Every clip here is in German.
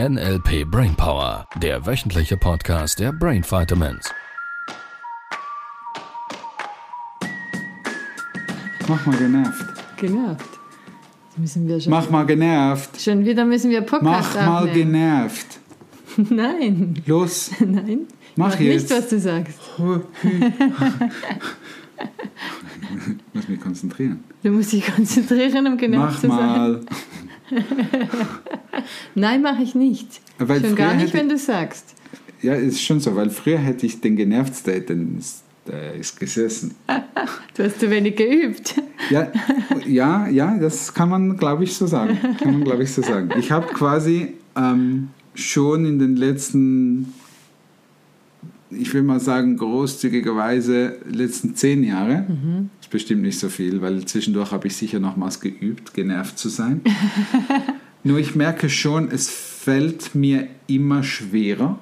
NLP Brainpower, der wöchentliche Podcast der Brain Vitamins. Mach mal genervt. Genervt. Müssen wir schon, Mach mal genervt. schon wieder müssen wir Podcast Mach mal aufnehmen. genervt. Nein, Los. nein. Mach Mach jetzt. nicht, was du sagst. Ich muss mich konzentrieren. Du musst dich konzentrieren, um genervt Mach zu sein. mal. Nein, mache ich nicht. Weil schon gar nicht, wenn du sagst. Ja, ist schon so, weil früher hätte ich den genervt State, denn der ist gesessen. Du hast zu wenig geübt. Ja, ja, ja, das kann man, glaube ich, so sagen. Kann man, glaube ich, so sagen. Ich habe quasi ähm, schon in den letzten, ich will mal sagen, großzügigerweise letzten zehn Jahre, ist bestimmt nicht so viel, weil zwischendurch habe ich sicher nochmals geübt, genervt zu sein. Nur ich merke schon, es fällt mir immer schwerer,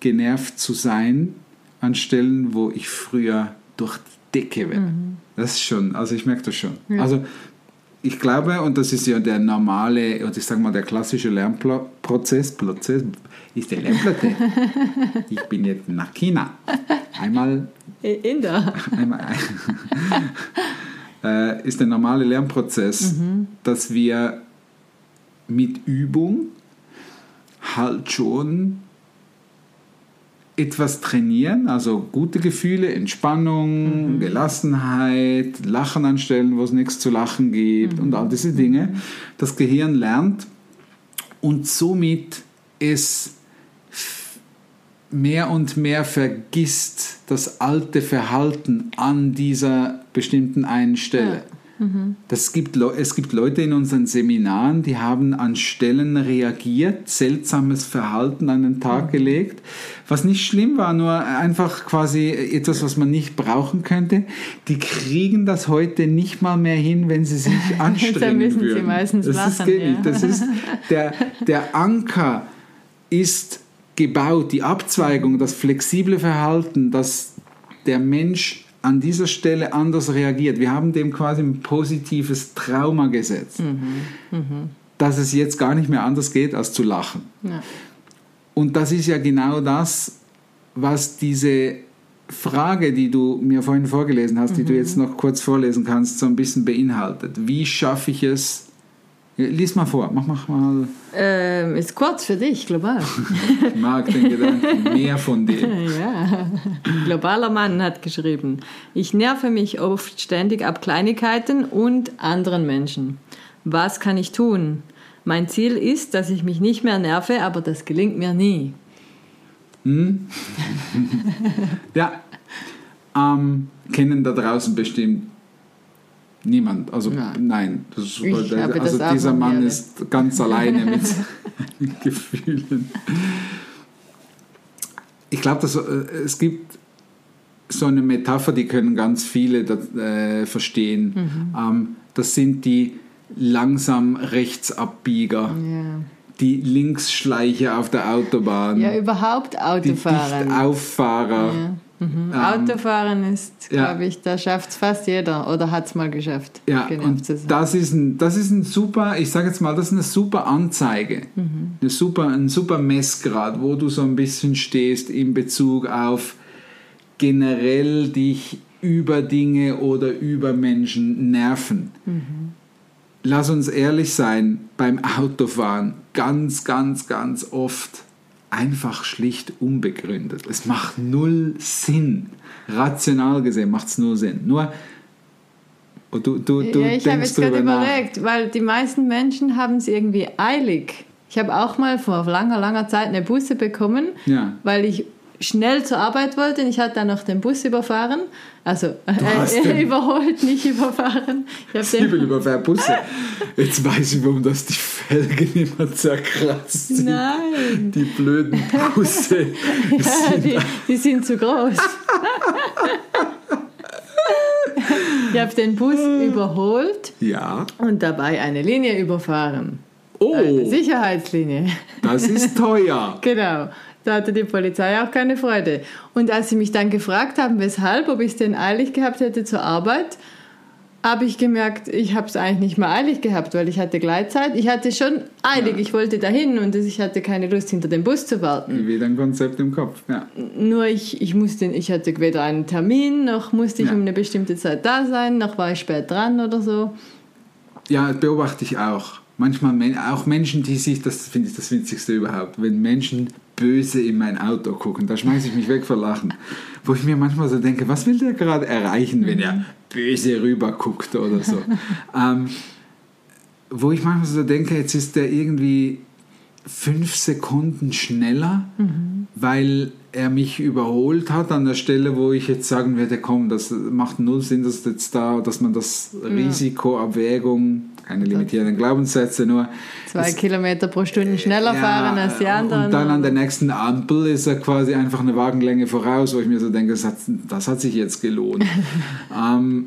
genervt zu sein an Stellen, wo ich früher durch die Decke wäre. Das ist schon, also ich merke das schon. Also ich glaube, und das ist ja der normale, und ich sage mal, der klassische Lernprozess, Prozess, ist der Lernprozess. ich bin jetzt nach China. Einmal In der. einmal, äh, ist der normale Lernprozess, dass wir mit Übung halt schon etwas trainieren, also gute Gefühle, Entspannung, Gelassenheit, Lachen anstellen, wo es nichts zu lachen gibt und all diese Dinge. Das Gehirn lernt und somit es mehr und mehr vergisst das alte Verhalten an dieser bestimmten einen Stelle. Das gibt, es gibt Leute in unseren Seminaren, die haben an Stellen reagiert, seltsames Verhalten an den Tag gelegt, was nicht schlimm war, nur einfach quasi etwas, was man nicht brauchen könnte. Die kriegen das heute nicht mal mehr hin, wenn sie sich anstrengen müssen sie würden. meistens das ist, lachen, geht ja. Das ist der, der Anker ist gebaut, die Abzweigung, das flexible Verhalten, dass der Mensch an dieser Stelle anders reagiert. Wir haben dem quasi ein positives Trauma gesetzt, dass es jetzt gar nicht mehr anders geht, als zu lachen. Ja. Und das ist ja genau das, was diese Frage, die du mir vorhin vorgelesen hast, die du jetzt noch kurz vorlesen kannst, so ein bisschen beinhaltet. Wie schaffe ich es? Lies mal vor, mach, mach mal. Ähm, ist kurz für dich, global. Ich mag den Gedanken, mehr von dem. Ja. Globaler Mann hat geschrieben, ich nerve mich oft ständig ab Kleinigkeiten und anderen Menschen. Was kann ich tun? Mein Ziel ist, dass ich mich nicht mehr nerve, aber das gelingt mir nie. Ja, ähm, kennen da draußen bestimmt niemand. Also Nein. nein, ist, habe also dieser Mann gerne. ist ganz alleine mit seinen Gefühlen. Ich glaube, äh, es gibt so eine Metapher, die können ganz viele das, äh, verstehen. Mhm. Ähm, das sind die langsam Rechtsabbieger, Ja, die Linksschleicher auf der Autobahn, ja überhaupt die Autofahren. Dichtauffahrer. Ja. Mhm. Ähm, Autofahren ist, ja. glaube ich, da schafft es fast jeder oder hat es mal geschafft. Ja, und das ist ein, das ist ein super, ich sage jetzt mal, das ist eine super Anzeige, eine super, ein super Messgrad, wo du so ein bisschen stehst in Bezug auf generell dich über Dinge oder über Menschen nerven. Lass uns ehrlich sein, beim Autofahren ganz, ganz, ganz oft einfach schlicht unbegründet. Es macht null Sinn. Rational gesehen macht es nur Sinn. Nur und du, du, du ja, ich habe jetzt gerade überlegt, weil die meisten Menschen haben es irgendwie eilig. Ich habe auch mal vor langer, langer Zeit eine Busse bekommen, Ja. weil ich schnell zur Arbeit wollte und ich hatte dann noch den Bus überfahren. Also äh, den- überholt, nicht überfahren. Ich habe Sieben den, über vier Busse. Jetzt weiß ich, warum das die Felgen immer zerkratzt sind. nein, Die blöden Busse. ja, die, die sind zu groß. ich habe den Bus überholt Ja. und dabei eine Linie überfahren. Oh, Eine Sicherheitslinie. das ist teuer. Genau. Da hatte die Polizei auch keine Freude. Und als sie mich dann gefragt haben, weshalb, ob ich es denn eilig gehabt hätte zur Arbeit, habe ich gemerkt, ich habe es eigentlich nicht mehr eilig gehabt, weil ich hatte Gleitzeit. Ich hatte schon eilig, Ja. ich wollte dahin und ich hatte keine Lust, hinter dem Bus zu warten. Wieder ein Konzept im Kopf. Ja. Nur ich, ich musste, ich hatte weder einen Termin, noch musste ich Ja. um eine bestimmte Zeit da sein, noch war ich spät dran oder so. Ja, das beobachte ich auch. Manchmal auch Menschen, die sich, das finde ich das Witzigste überhaupt, wenn Menschen böse in mein Auto gucken, da schmeiße ich mich weg vor Lachen. Wo ich mir manchmal so denke, was will der gerade erreichen, wenn er böse rüber guckt oder so. ähm, wo ich manchmal so denke, jetzt ist der irgendwie fünf Sekunden schneller, weil er mich überholt hat an der Stelle, wo ich jetzt sagen würde, komm, das macht null Sinn, dass jetzt da, dass man das Risikoabwägung, keine limitierenden Glaubenssätze, nur Zwei es- Kilometer pro Stunde schneller ja, fahren als die anderen. Und dann an der nächsten Ampel ist er quasi einfach eine Wagenlänge voraus, wo ich mir so denke, das hat, das hat sich jetzt gelohnt. ähm,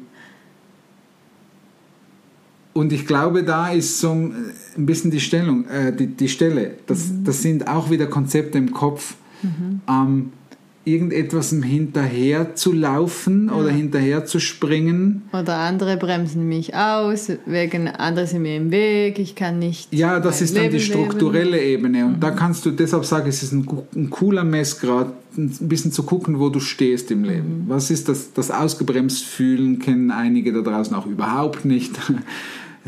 und ich glaube, da ist so ein bisschen die Stellung, äh, die, die Stelle. Das, das sind auch wieder Konzepte im Kopf. Ähm, irgendetwas hinterher zu laufen oder hinterher zu springen. Oder andere bremsen mich aus, wegen andere sind mir im Weg, ich kann nicht. Ja, das ist dann die Leben strukturelle Ebene. Und Mhm. da kannst du, deshalb sage ich, es ist ein, ein cooler Messgrad, ein bisschen zu gucken, wo du stehst im Leben. Mhm. Was ist das, das ausgebremst fühlen, kennen einige da draußen auch überhaupt nicht.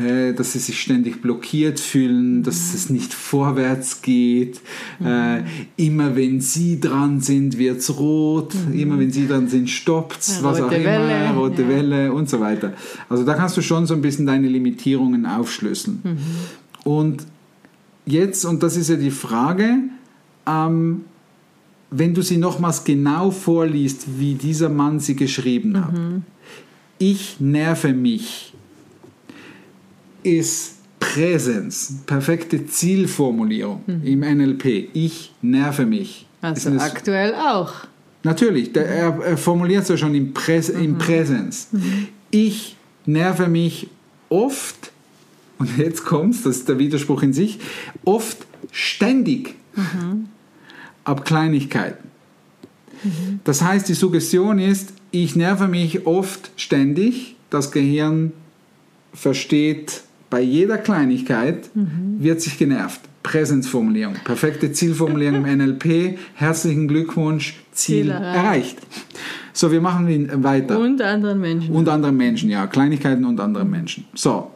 Äh, Dass sie sich ständig blockiert fühlen, Mhm. dass es nicht vorwärts geht. Äh, immer wenn sie dran sind, wird es rot. Immer wenn sie dran sind, stoppt es. Mhm. Ja, Was auch rote immer. Welle, Rote ja. Welle und so weiter. Also da kannst du schon so ein bisschen deine Limitierungen aufschlüsseln. Und jetzt, und das ist ja die Frage, ähm, wenn du sie nochmals genau vorliest, wie dieser Mann sie geschrieben hat. Ich nerve mich ist Präsenz, perfekte Zielformulierung im NLP. Ich nerve mich. Also aktuell auch. Natürlich, der, er, er formuliert es ja schon im, Präs, im Präsens. Ich nerve mich oft, und jetzt kommt's, das ist der Widerspruch in sich, oft ständig ab Kleinigkeiten. Das heißt, die Suggestion ist, ich nerve mich oft ständig, das Gehirn versteht bei jeder Kleinigkeit, wird sich genervt. Präsenzformulierung, perfekte Zielformulierung im NLP, herzlichen Glückwunsch, Ziel, Ziel erreicht. erreicht. So, wir machen ihn weiter. Und anderen Menschen. Und andere Menschen, ja, Kleinigkeiten und andere Menschen. So,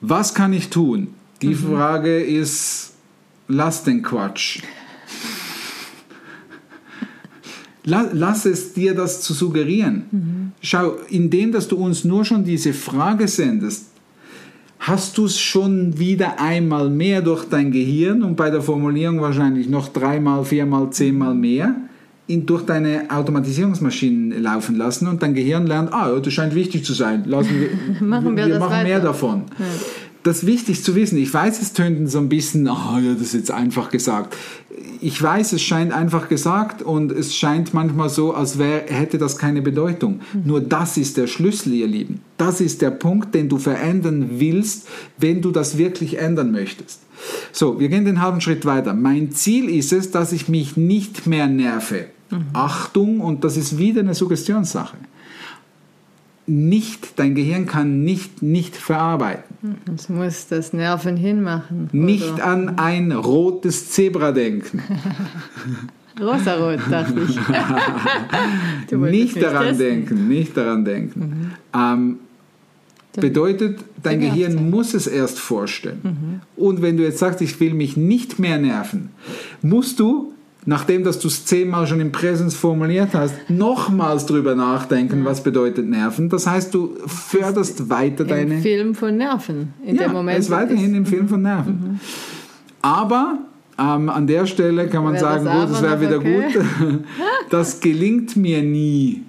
was kann ich tun? Die Frage ist, lass den Quatsch. La- Lass es dir das zu suggerieren. Schau, indem dass du uns nur schon diese Frage sendest, hast du es schon wieder einmal mehr durch dein Gehirn und bei der Formulierung wahrscheinlich noch dreimal, viermal, zehnmal mehr in, durch deine Automatisierungsmaschinen laufen lassen und dein Gehirn lernt, ah, ja, das scheint wichtig zu sein. Lassen wir, Machen wir das machen mehr weiter. davon. Das wichtig zu wissen. Ich weiß, es tönt so ein bisschen, ah, ja, das ist jetzt einfach gesagt. Ich weiß, es scheint einfach gesagt und es scheint manchmal so, als wär, hätte das keine Bedeutung. Nur das ist der Schlüssel, ihr Lieben. Das ist der Punkt, den du verändern willst, wenn du das wirklich ändern möchtest. So, wir gehen den halben Schritt weiter. Mein Ziel ist es, dass ich mich nicht mehr nerve. Achtung, und das ist wieder eine Suggestionssache. Nicht, dein Gehirn kann nicht nicht verarbeiten. Es muss das Nerven hinmachen. Nicht Oder an ein rotes Zebra denken. Rosarot, dachte ich. Nicht daran testen. denken, nicht daran denken. Ähm, bedeutet, dein genervt Gehirn sein. muss es erst vorstellen. Und wenn du jetzt sagst, ich will mich nicht mehr nerven, musst du, nachdem dass du es zehnmal schon im Präsens formuliert hast, nochmals drüber nachdenken, was bedeutet Nerven. Das heißt, du förderst weiter deine... Im Film von Nerven. In ja, dem Moment. es ist weiterhin im Film von Nerven. Aber ähm, an der Stelle kann man sagen, das gut, das wäre wieder okay? gut. Das gelingt mir nie.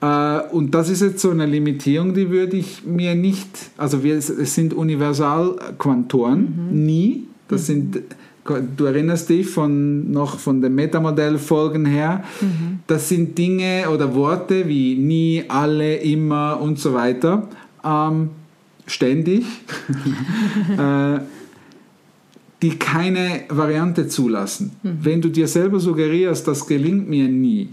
Äh, und das ist jetzt so eine Limitierung, die würde ich mir nicht, also wir, es sind Universalquantoren, nie. Das sind, du erinnerst dich von, noch von den Metamodell-Folgen her, das sind Dinge oder Worte wie nie, alle, immer und so weiter. Ähm, ständig. äh, die keine Variante zulassen. Wenn du dir selber suggerierst, das gelingt mir nie,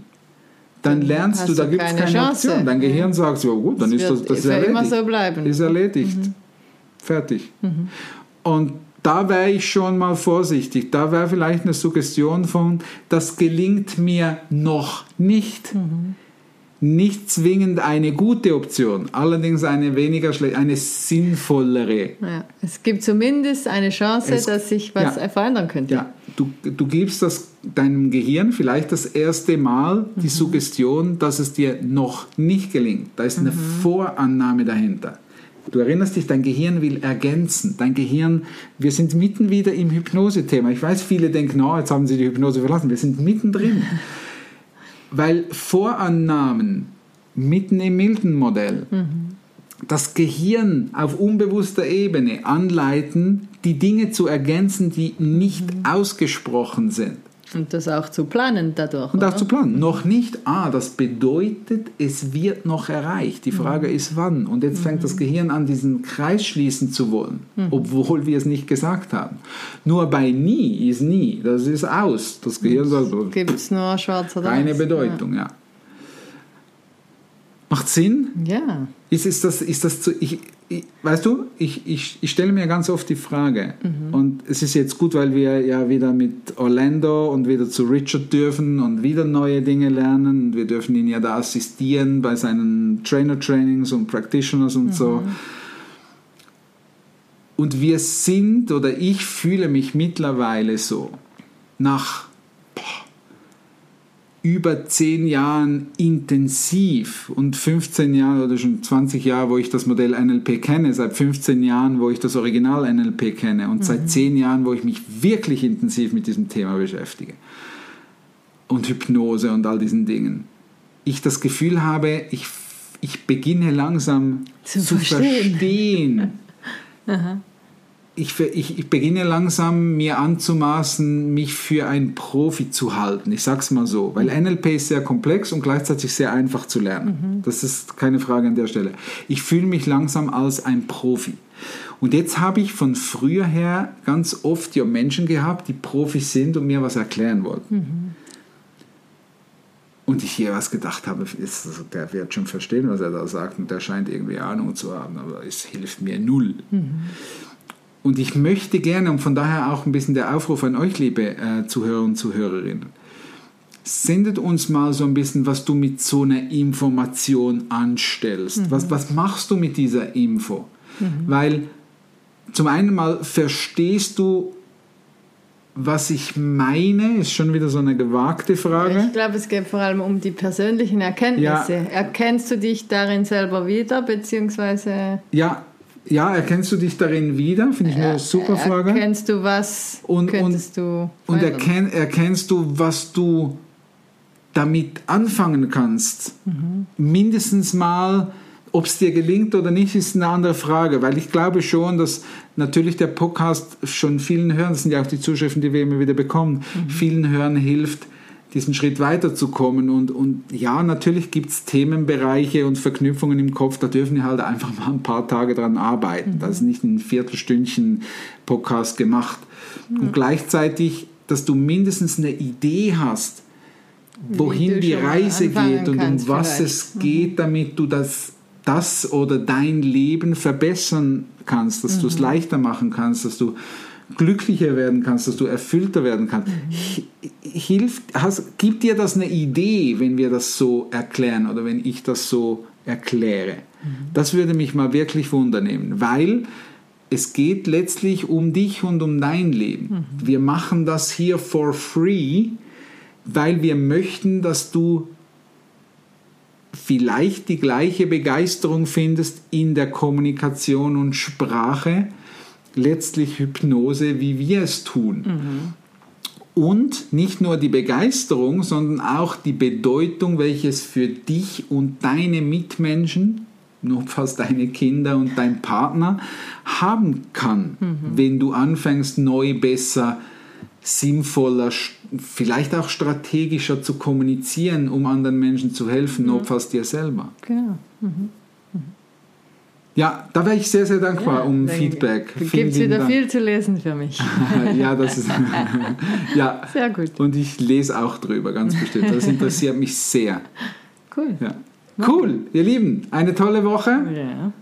dann lernst du, da gibt es keine keine, Chance. Option. Dein Gehirn sagt so, gut, dann Das ist das, das ist erledigt. so. Ist erledigt. Fertig. Und da wäre ich schon mal vorsichtig. Da wäre vielleicht eine Suggestion von, das gelingt mir noch nicht. Nicht zwingend eine gute Option, allerdings eine weniger schlechte, eine sinnvollere. Ja, es gibt zumindest eine Chance, Es- dass sich was ja. verändern könnte. Ja, du, du gibst das deinem Gehirn vielleicht das erste Mal die Suggestion, dass es dir noch nicht gelingt. Da ist eine Vorannahme dahinter. Du erinnerst dich, dein Gehirn will ergänzen. Dein Gehirn, wir sind mitten wieder im Hypnose-Thema. Ich weiß, viele denken, oh, jetzt haben sie die Hypnose verlassen. Wir sind mittendrin. Weil Vorannahmen mitten im Milton-Modell das Gehirn auf unbewusster Ebene anleiten, die Dinge zu ergänzen, die nicht ausgesprochen sind. Und das auch zu planen dadurch. Und auch oder? zu planen. Noch nicht, ah, das bedeutet, es wird noch erreicht. Die Frage ist, wann. Und jetzt fängt das Gehirn an, diesen Kreis schließen zu wollen, obwohl wir es nicht gesagt haben. Nur bei nie ist nie. Das ist aus. Das Gehirn sagt, oh, Gibt es nur schwarz oder keine. Bedeutung, ja. Macht Sinn? Ja. Ist, ist das, ist das zu, ich, ich, weißt du, ich, ich, ich stelle mir ganz oft die Frage, und es ist jetzt gut, weil wir ja wieder mit Orlando und wieder zu Richard dürfen und wieder neue Dinge lernen. Und wir dürfen ihn ja da assistieren bei seinen Trainer-Trainings und Practitioners und so. Und wir sind, oder ich fühle mich mittlerweile so, nach über zehn Jahren intensiv und 15 Jahre oder schon 20 Jahre, wo ich das Modell NLP kenne, seit 15 Jahren, wo ich das Original NLP kenne und seit 10 Jahren, wo ich mich wirklich intensiv mit diesem Thema beschäftige und Hypnose und all diesen Dingen, ich das Gefühl habe, ich, ich beginne langsam Zu zu, verstehen. verstehen. Ich, ich, ich beginne langsam mir anzumaßen, mich für ein Profi zu halten. Ich sag's mal so, weil NLP ist sehr komplex und gleichzeitig sehr einfach zu lernen. Das ist keine Frage an der Stelle. Ich fühle mich langsam als ein Profi. Und jetzt habe ich von früher her ganz oft ja Menschen gehabt, die Profis sind und mir was erklären wollten. Und ich hier was gedacht habe, ist, also der wird schon verstehen, was er da sagt und der scheint irgendwie Ahnung zu haben, aber es hilft mir null. Und ich möchte gerne, und von daher auch ein bisschen der Aufruf an euch, liebe äh, Zuhörer und Zuhörerinnen, sendet uns mal so ein bisschen, was du mit so einer Information anstellst. Was, was machst du mit dieser Info? Weil zum einen mal verstehst du, was ich meine, ist schon wieder so eine gewagte Frage. Ich glaube, es geht vor allem um die persönlichen Erkenntnisse. Ja. Erkennst du dich darin selber wieder, beziehungsweise Ja, ja, erkennst du dich darin wieder? Finde ich eine super Frage. erkennst du, was Und- könntest du Und erkenn, erkennst du, was du damit anfangen kannst? Mindestens mal, ob es dir gelingt oder nicht, ist eine andere Frage, weil ich glaube schon, dass natürlich der Podcast schon vielen Hörern, das sind ja auch die Zuschriften, die wir immer wieder bekommen, vielen Hörern hilft, diesen Schritt weiterzukommen. Und, und ja, natürlich gibt es Themenbereiche und Verknüpfungen im Kopf, da dürfen wir halt einfach mal ein paar Tage dran arbeiten. Das ist nicht ein Viertelstündchen Podcast gemacht. Und gleichzeitig, dass du mindestens eine Idee hast, wohin die Reise geht und um was vielleicht. es geht, damit du das, das oder dein Leben verbessern kannst, dass du es leichter machen kannst, dass du glücklicher werden kannst, dass du erfüllter werden kannst. Hi- Hilft, hast, gibt dir das eine Idee, wenn wir das so erklären oder wenn ich das so erkläre? Das würde mich mal wirklich wundernehmen, weil es geht letztlich um dich und um dein Leben. Wir machen das hier for free, weil wir möchten, dass du vielleicht die gleiche Begeisterung findest in der Kommunikation und Sprache, letztlich Hypnose, wie wir es tun. Und nicht nur die Begeisterung, sondern auch die Bedeutung, welches für dich und deine Mitmenschen, notfalls deine Kinder und dein Partner, haben kann, wenn du anfängst, neu, besser, sinnvoller, vielleicht auch strategischer zu kommunizieren, um anderen Menschen zu helfen, notfalls dir selber. Genau. Mhm. Ja, da wäre ich sehr, sehr dankbar um dann Feedback. Gibt es wieder Dank. viel zu lesen für mich. ja, das ist. ja. Sehr gut. Und ich lese auch drüber, ganz bestimmt. Das interessiert mich sehr. Cool. Ja. Cool, ihr Lieben, eine tolle Woche. Ja.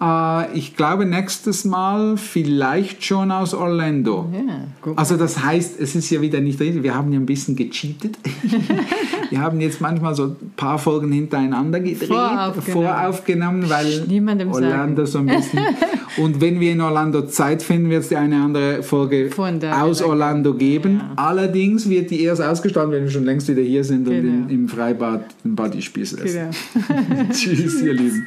Äh, ich glaube, nächstes Mal vielleicht schon aus Orlando. Ja. Also das heißt, es ist ja wieder nicht richtig, wir haben ja ein bisschen gecheatet. wir haben jetzt manchmal so ein paar Folgen hintereinander gedreht, Voraufgenommen. voraufgenommen, weil Niemandem Orlando so ein bisschen... Und wenn wir in Orlando Zeit finden, wird es die eine andere Folge aus. Orlando geben. Allerdings wird die erst ausgestrahlt, wenn wir schon längst wieder hier sind und Genau. in, im Freibad den Bodyspieß essen. Genau. Tschüss, ihr Lieben.